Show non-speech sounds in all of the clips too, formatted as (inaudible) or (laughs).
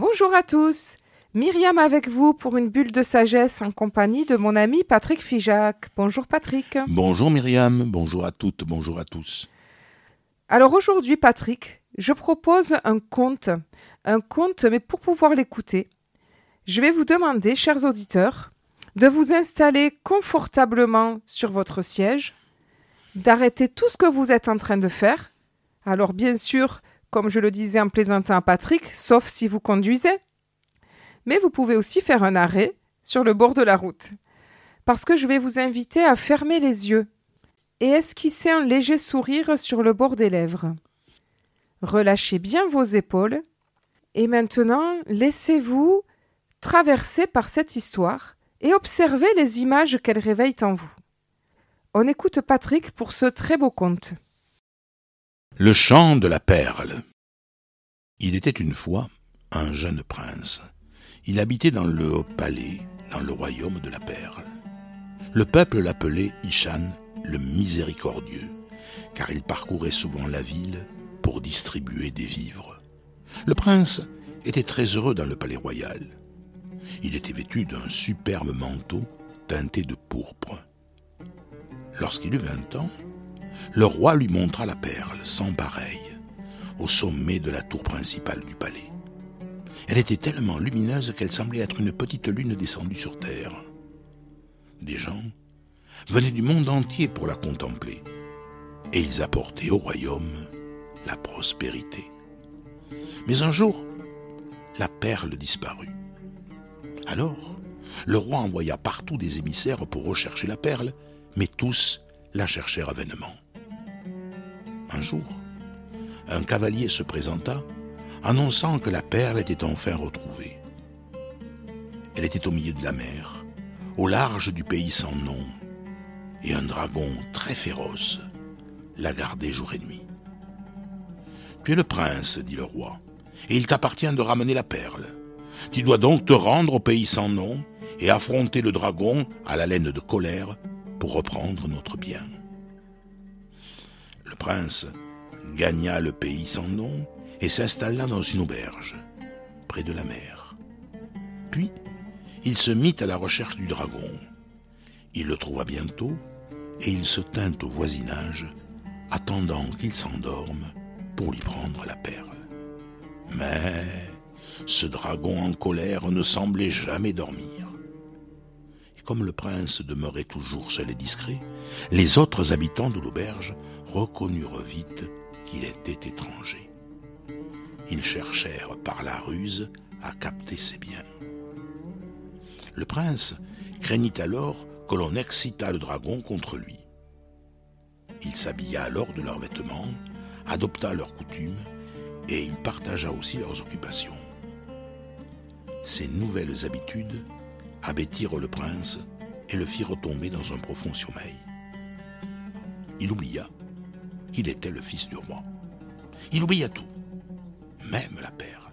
Bonjour à tous. Myriam avec vous pour une bulle de sagesse en compagnie de mon ami Patrick Fijac. Bonjour Patrick. Bonjour Myriam, bonjour à toutes, bonjour à tous. Alors aujourd'hui Patrick, je propose un conte. Un conte, mais pour pouvoir l'écouter, je vais vous demander, chers auditeurs, de vous installer confortablement sur votre siège, d'arrêter tout ce que vous êtes en train de faire. Alors bien sûr, comme je le disais en plaisantant à Patrick, sauf si vous conduisez. Mais vous pouvez aussi faire un arrêt sur le bord de la route. Parce que je vais vous inviter à fermer les yeux et esquisser un léger sourire sur le bord des lèvres. Relâchez bien vos épaules et maintenant laissez-vous traverser par cette histoire et observez les images qu'elle réveille en vous. On écoute Patrick pour ce très beau conte. Le chant de la perle. Il était une fois un jeune prince. Il habitait dans le haut palais, dans le royaume de la perle. Le peuple l'appelait Ishan le miséricordieux, car il parcourait souvent la ville pour distribuer des vivres. Le prince était très heureux dans le palais royal. Il était vêtu d'un superbe manteau teinté de pourpre. Lorsqu'il eut vingt ans, le roi lui montra la perle sans pareille au sommet de la tour principale du palais. Elle était tellement lumineuse qu'elle semblait être une petite lune descendue sur terre. Des gens venaient du monde entier pour la contempler, et ils apportaient au royaume la prospérité. Mais un jour, la perle disparut. Alors, le roi envoya partout des émissaires pour rechercher la perle, mais tous la cherchèrent vainement. Un jour, un cavalier se présenta, annonçant que la perle était enfin retrouvée. Elle était au milieu de la mer, au large du pays sans nom, et un dragon très féroce la gardait jour et nuit. Tu es le prince, dit le roi, et il t'appartient de ramener la perle. Tu dois donc te rendre au pays sans nom et affronter le dragon à la laine de colère pour reprendre notre bien. Le prince gagna le pays sans nom et s'installa dans une auberge, près de la mer. Puis, il se mit à la recherche du dragon. Il le trouva bientôt et il se tint au voisinage, attendant qu'il s'endorme pour lui prendre la perle. Mais ce dragon en colère ne semblait jamais dormir. Comme le prince demeurait toujours seul et discret, les autres habitants de l'auberge reconnurent vite qu'il était étranger. Ils cherchèrent par la ruse à capter ses biens. Le prince craignit alors que l'on excitât le dragon contre lui. Il s'habilla alors de leurs vêtements, adopta leurs coutumes, et il partagea aussi leurs occupations. Ces nouvelles habitudes abattirent le prince et le firent tomber dans un profond sommeil. Il oublia qu'il était le fils du roi. Il oublia tout, même la perle.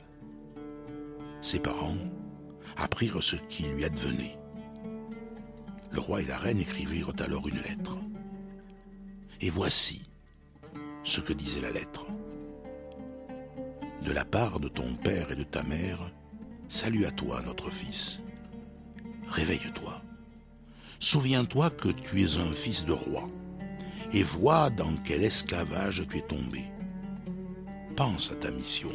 Ses parents apprirent ce qui lui advenait. Le roi et la reine écrivirent alors une lettre. Et voici ce que disait la lettre. De la part de ton père et de ta mère, salut à toi, notre fils. Réveille-toi. Souviens-toi que tu es un fils de roi et vois dans quel esclavage tu es tombé. Pense à ta mission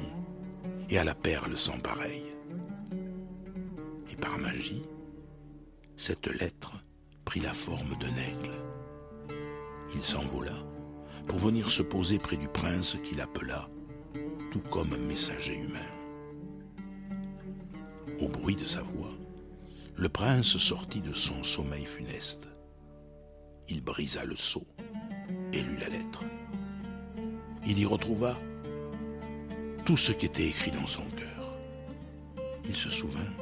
et à la perle sans pareille. Et par magie, cette lettre prit la forme d'un aigle. Il s'envola pour venir se poser près du prince qu'il appela, tout comme un messager humain. Au bruit de sa voix, le prince sortit de son sommeil funeste. Il brisa le sceau et lut la lettre. Il y retrouva tout ce qui était écrit dans son cœur. Il se souvint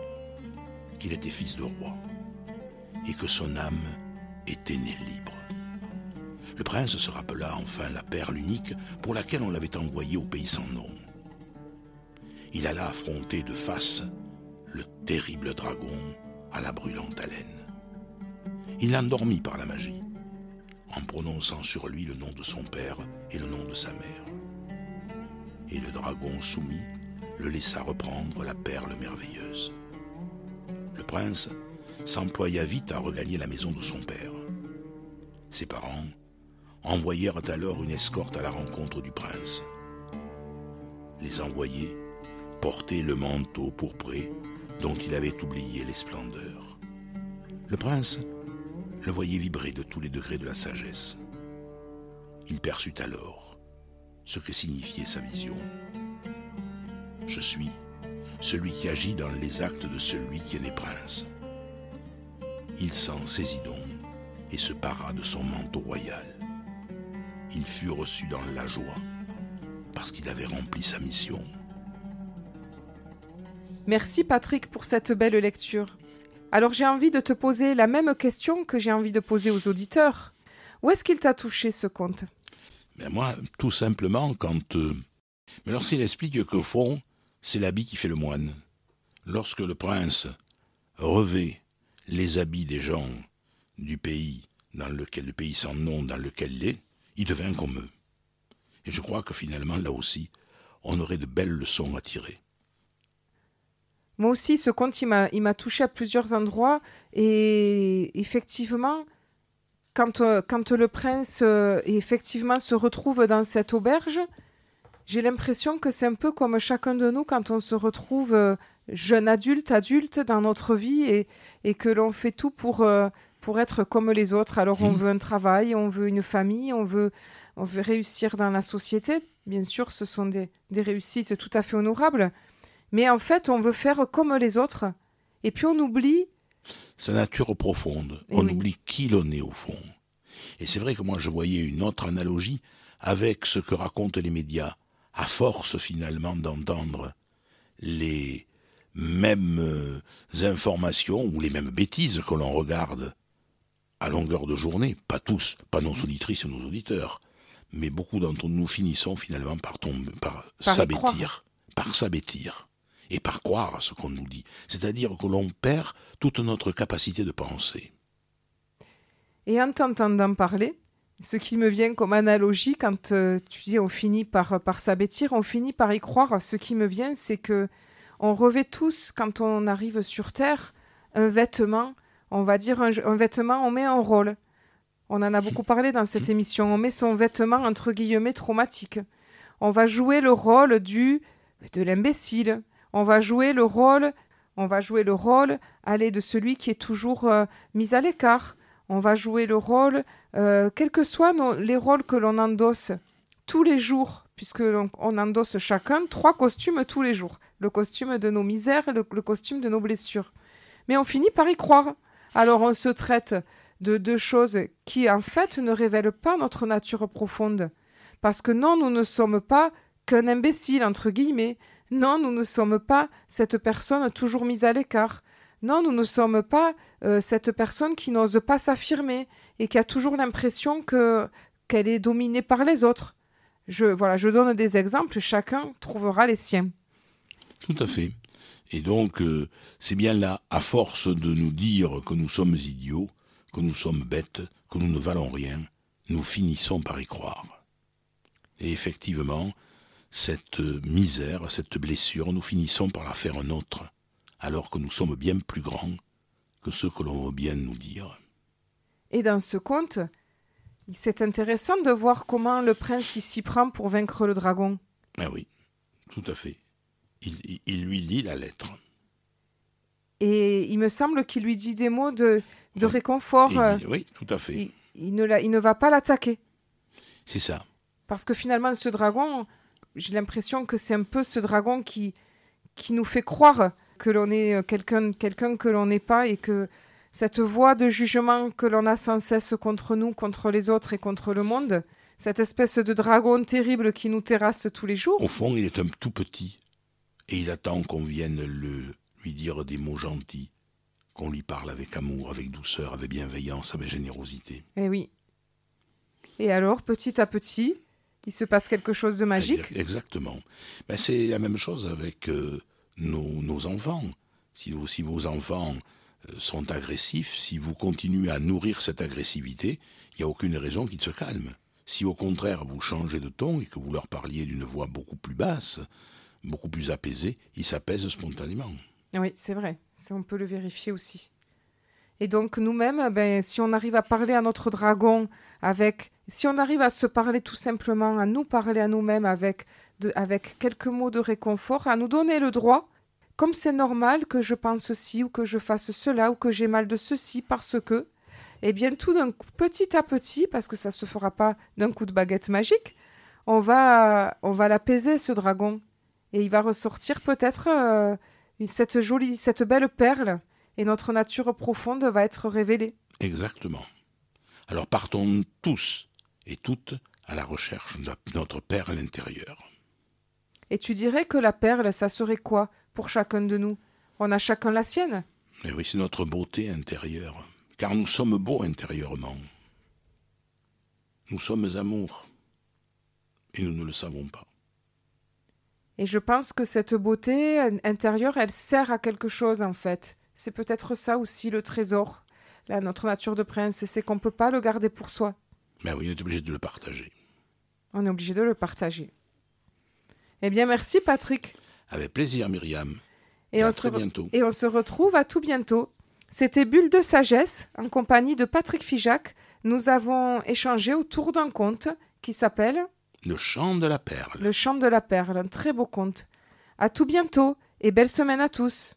qu'il était fils de roi et que son âme était née libre. Le prince se rappela enfin la perle unique pour laquelle on l'avait envoyé au pays sans nom. Il alla affronter de face le terrible dragon à la brûlante haleine. Il l'endormit par la magie en prononçant sur lui le nom de son père et le nom de sa mère. Et le dragon soumis le laissa reprendre la perle merveilleuse. Le prince s'employa vite à regagner la maison de son père. Ses parents envoyèrent alors une escorte à la rencontre du prince. Les envoyés portaient le manteau pourpré dont il avait oublié les splendeurs. Le prince le voyait vibrer de tous les degrés de la sagesse. Il perçut alors ce que signifiait sa vision. Je suis celui qui agit dans les actes de celui qui est né prince. Il s'en saisit donc et se para de son manteau royal. Il fut reçu dans la joie parce qu'il avait rempli sa mission. Merci Patrick pour cette belle lecture. Alors j'ai envie de te poser la même question que j'ai envie de poser aux auditeurs. Où est-ce qu'il t'a touché ce conte? Mais ben, moi, tout simplement, quand... Euh, mais lorsqu'il explique qu'au fond, c'est l'habit qui fait le moine. Lorsque le prince revêt les habits des gens du pays dans lequel le pays sans nom dans lequel il est, il devient comme eux. Et je crois que finalement, là aussi, on aurait de belles leçons à tirer. Moi aussi, ce conte, il m'a touché à plusieurs endroits. Et effectivement, quand, euh, quand le prince euh, effectivement se retrouve dans cette auberge, j'ai l'impression que c'est un peu comme chacun de nous quand on se retrouve euh, jeune adulte, adulte dans notre vie et, et que l'on fait tout pour, pour être comme les autres. Alors on mmh. veut un travail, on veut une famille, on veut, on veut réussir dans la société. Bien sûr, ce sont des, des réussites tout à fait honorables. Mais en fait, on veut faire comme les autres. Et puis on oublie. Sa nature profonde. on oublie qui l'on est au fond. Et c'est vrai que moi, je voyais une autre analogie avec ce que racontent les médias, à force finalement d'entendre les mêmes euh, informations ou les mêmes bêtises que l'on regarde à longueur de journée, pas tous, pas nos auditrices et nos auditeurs, mais beaucoup d'entre nous finissons finalement par tomber, par, par s'abêtir, par s'abêtir et par croire à ce qu'on nous dit. C'est-à-dire que l'on perd toute notre capacité de penser. Et en t'entendant parler, ce qui me vient comme analogie, quand euh, tu dis on finit par, par s'abêtir, on finit par y croire, ce qui me vient, c'est que on revêt tous, quand on arrive sur Terre, un vêtement, on va dire un, un vêtement, on met un rôle. On en a beaucoup parlé dans cette (laughs) émission. On met son vêtement entre guillemets traumatique. On va jouer le rôle du de l'imbécile, on va jouer le rôle, on va jouer le rôle, aller de celui qui est toujours euh, mis à l'écart. On va jouer le rôle, euh, quels que soient les rôles que l'on endosse tous les jours, puisque on, endosse chacun trois costumes tous les jours. Le costume de nos misères et le, costume de nos blessures. Mais on finit par y croire. Alors on se traite de deux choses qui en fait ne révèlent pas notre nature profonde. Parce que non, nous ne sommes pas qu'un imbécile, entre guillemets. Non, nous ne sommes pas cette personne toujours mise à l'écart. Non, nous ne sommes pas euh, cette personne qui n'ose pas s'affirmer et qui a toujours l'impression que qu'elle est dominée par les autres. Je voilà, je donne des exemples, chacun trouvera les siens. Tout à fait. Et donc, euh, c'est bien là, à force de nous dire que nous sommes idiots, que nous sommes bêtes, que nous ne valons rien, nous finissons par y croire. Et effectivement, cette misère, cette blessure, nous finissons par la faire nôtre, alors que nous sommes bien plus grands que ce que l'on veut bien nous dire. Et dans ce conte, c'est intéressant de voir comment le prince s'y prend pour vaincre le dragon. Ah oui, tout à fait. Il, lui lit la lettre. Et il me semble qu'il lui dit des mots de, réconfort. Euh, oui, tout à fait. Il, ne, il ne va pas l'attaquer. C'est ça. Parce que finalement, ce dragon, j'ai l'impression que c'est un peu ce dragon qui, qui nous fait croire que l'on est euh, quelqu'un quelqu'un que l'on n'est pas et que cette voix de jugement que l'on a sans cesse contre nous, contre les autres et contre le monde, cette espèce de dragon terrible qui nous terrasse tous les jours. Au fond, il est un tout petit et il attend qu'on vienne le, lui dire des mots gentils, qu'on lui parle avec amour, avec douceur, avec bienveillance, avec générosité. Eh oui. Et alors, petit à petit, il se passe quelque chose de magique? Exactement. Ben, c'est la même chose avec euh, nos, enfants. Si, si vos enfants euh, sont agressifs, si vous continuez à nourrir cette agressivité, il n'y a aucune raison qu'ils se calment. Si au contraire vous changez de ton et que vous leur parliez d'une voix beaucoup plus basse, beaucoup plus apaisé, il s'apaise spontanément. Oui, c'est vrai. Ça, on peut le vérifier aussi. Et donc nous-mêmes, ben, si on arrive à parler à notre dragon avec, si on arrive à se parler tout simplement, à nous parler à nous-mêmes avec, avec quelques mots de réconfort, à nous donner le droit, comme c'est normal que je pense ceci ou que je fasse cela ou que j'ai mal de ceci parce que, eh bien tout d'un coup, petit à petit, parce que ça se fera pas d'un coup de baguette magique, on va, on va l'apaiser ce dragon et il va ressortir peut-être euh, cette jolie, cette belle perle et notre nature profonde va être révélée. Exactement. Alors partons tous et toutes à la recherche de notre perle intérieure. Et tu dirais que la perle, ça serait quoi pour chacun de nous? On a chacun la sienne Mais oui, c'est notre beauté intérieure, car nous sommes beaux intérieurement. Nous sommes amour, et nous ne le savons pas. Et je pense que cette beauté intérieure, elle sert à quelque chose en fait. C'est peut-être ça aussi le trésor, là, notre nature de prince, c'est qu'on ne peut pas le garder pour soi. Mais ben oui, on est obligé de le partager. On est obligé de le partager. Eh bien, merci Patrick. Avec plaisir, Myriam. Et, à très bientôt. Et on se retrouve à tout bientôt. C'était Bulle de sagesse en compagnie de Patrick Fijac. Nous avons échangé autour d'un conte qui s'appelle Le chant de la perle. Le chant de la perle, un très beau conte. À tout bientôt et belle semaine à tous.